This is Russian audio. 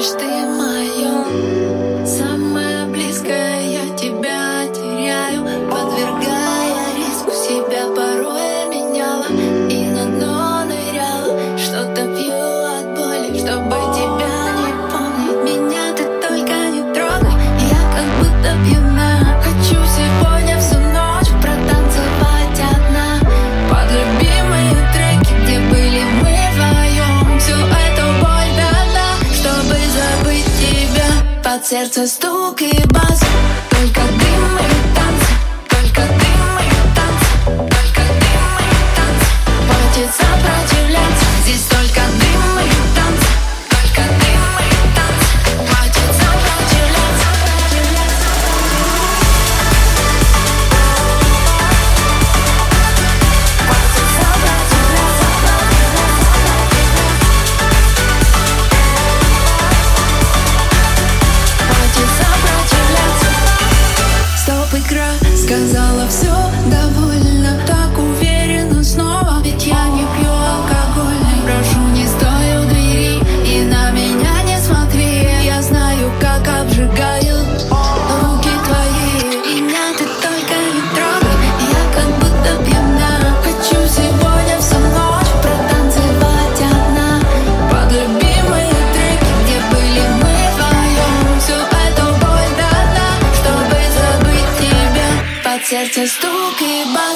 Лишь ты от сердца стук и бас. Только сердце стук и бас.